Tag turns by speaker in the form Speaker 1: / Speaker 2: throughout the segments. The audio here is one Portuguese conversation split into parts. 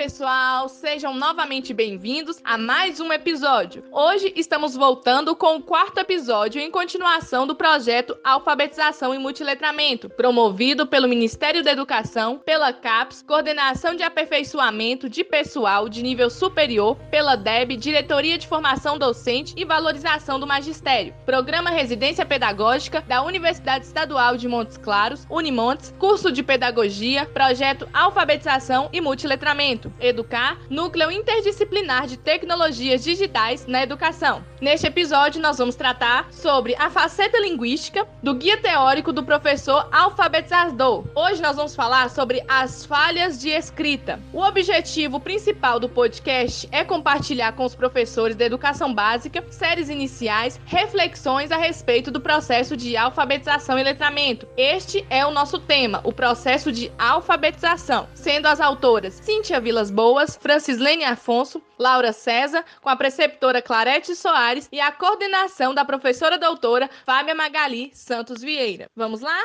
Speaker 1: pessoal, sejam novamente bem-vindos a mais um episódio. Hoje estamos voltando com o quarto episódio em continuação do projeto Alfabetização e Multiletramento, promovido pelo Ministério da Educação, pela CAPES, Coordenação de Aperfeiçoamento de Pessoal de Nível Superior, pela DEB, Diretoria de Formação Docente e Valorização do Magistério, Programa Residência Pedagógica da Universidade Estadual de Montes Claros, Unimontes, curso de Pedagogia, projeto Alfabetização e Multiletramento, Educar, Núcleo Interdisciplinar de Tecnologias Digitais na Educação. Neste episódio, nós vamos tratar sobre a faceta linguística do guia teórico do professor alfabetizador. Hoje nós vamos falar sobre as falhas de escrita. O objetivo principal do podcast é compartilhar com os professores da educação básica séries iniciais, reflexões a respeito do processo de alfabetização e letramento. Este é o nosso tema, o processo de alfabetização, sendo as autoras Cíntia Boas, Francislene Afonso, Laura César, com a preceptora Clarete Soares e a coordenação da professora doutora Fábia Magali Santos Vieira. Vamos lá?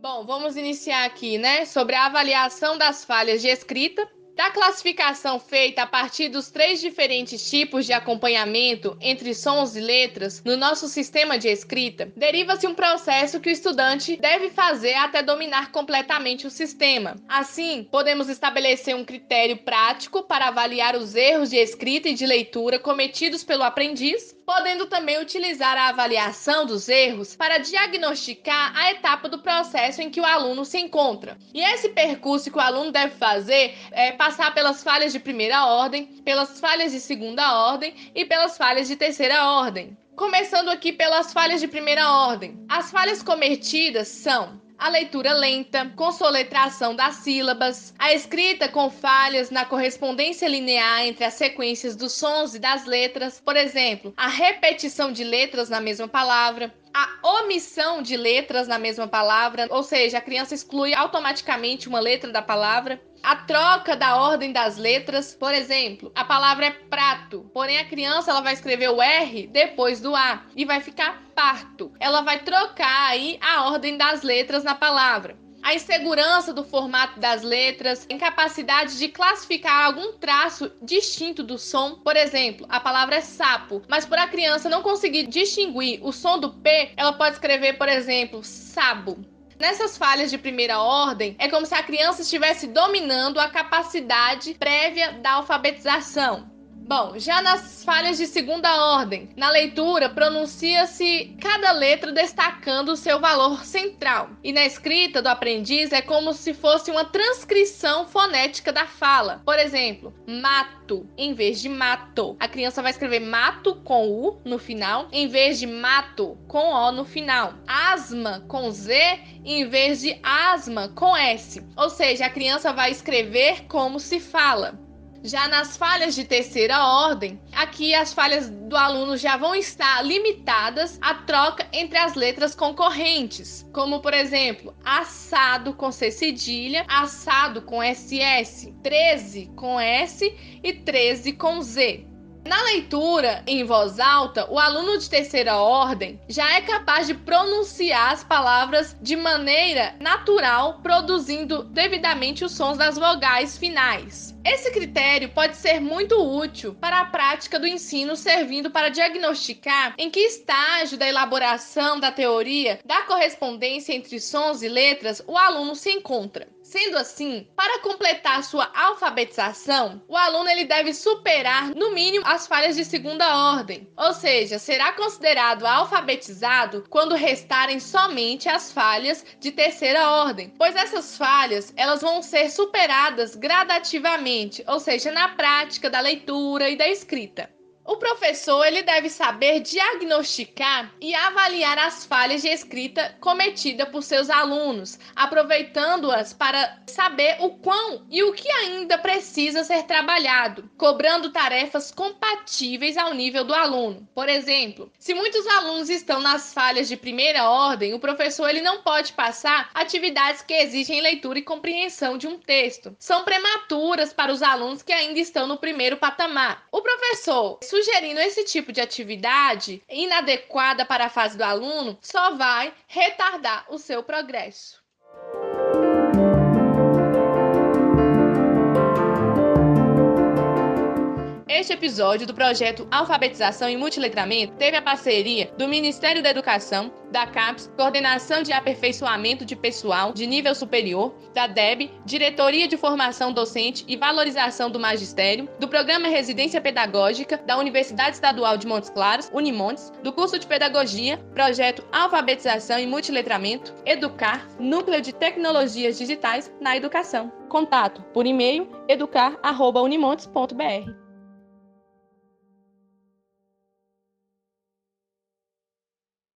Speaker 1: Bom, vamos iniciar aqui, né, sobre a avaliação das falhas de escrita da classificação feita a partir dos três diferentes tipos de acompanhamento entre sons e letras no nosso sistema de escrita, deriva-se um processo que o estudante deve fazer até dominar completamente o sistema. Assim, podemos estabelecer um critério prático para avaliar os erros de escrita e de leitura cometidos pelo aprendiz, podendo também utilizar a avaliação dos erros para diagnosticar a etapa do processo em que o aluno se encontra. E esse percurso que o aluno deve fazer é passar pelas falhas de primeira ordem, pelas falhas de segunda ordem e pelas falhas de terceira ordem. Começando aqui pelas falhas de primeira ordem. As falhas cometidas são a leitura lenta, com soletração das sílabas, a escrita com falhas na correspondência linear entre as sequências dos sons e das letras, por exemplo, a repetição de letras na mesma palavra, a omissão de letras na mesma palavra, ou seja, a criança exclui automaticamente uma letra da palavra. A troca da ordem das letras, por exemplo, a palavra é prato, porém a criança ela vai escrever o R depois do A e vai ficar parto. Ela vai trocar aí a ordem das letras na palavra a insegurança do formato das letras, incapacidade de classificar algum traço distinto do som. Por exemplo, a palavra é sapo, mas por a criança não conseguir distinguir o som do P, ela pode escrever, por exemplo, sabo. Nessas falhas de primeira ordem, é como se a criança estivesse dominando a capacidade prévia da alfabetização. Bom, já nas falhas de segunda ordem, na leitura pronuncia-se cada letra destacando o seu valor central. E na escrita do aprendiz é como se fosse uma transcrição fonética da fala. Por exemplo, mato em vez de mato. A criança vai escrever mato com U no final, em vez de mato com O no final. Asma com Z em vez de asma com S. Ou seja, a criança vai escrever como se fala. Já nas falhas de terceira ordem, aqui as falhas do aluno já vão estar limitadas à troca entre as letras concorrentes, como por exemplo, assado com C cedilha, assado com SS, 13 com S e 13 com Z. Na leitura em voz alta, o aluno de terceira ordem já é capaz de pronunciar as palavras de maneira natural, produzindo devidamente os sons das vogais finais. Esse critério pode ser muito útil para a prática do ensino, servindo para diagnosticar em que estágio da elaboração da teoria da correspondência entre sons e letras o aluno se encontra. Sendo assim, para completar sua alfabetização, o aluno ele deve superar no mínimo as falhas de segunda ordem, ou seja, será considerado alfabetizado quando restarem somente as falhas de terceira ordem, pois essas falhas elas vão ser superadas gradativamente, ou seja, na prática da leitura e da escrita. O professor ele deve saber diagnosticar e avaliar as falhas de escrita cometidas por seus alunos, aproveitando-as para saber o quão e o que ainda precisa ser trabalhado, cobrando tarefas compatíveis ao nível do aluno. Por exemplo, se muitos alunos estão nas falhas de primeira ordem, o professor ele não pode passar atividades que exigem leitura e compreensão de um texto. São prematuras para os alunos que ainda estão no primeiro patamar. O professor sugerindo esse tipo de atividade inadequada para a fase do aluno só vai retardar o seu progresso. Este episódio do projeto Alfabetização e Multiletramento teve a parceria do Ministério da Educação, da CAPES, Coordenação de Aperfeiçoamento de Pessoal de Nível Superior, da DEB, Diretoria de Formação Docente e Valorização do Magistério, do Programa Residência Pedagógica da Universidade Estadual de Montes Claros, Unimontes, do curso de Pedagogia, Projeto Alfabetização e Multiletramento, Educar, Núcleo de Tecnologias Digitais na Educação. Contato por e-mail educar.unimontes.br.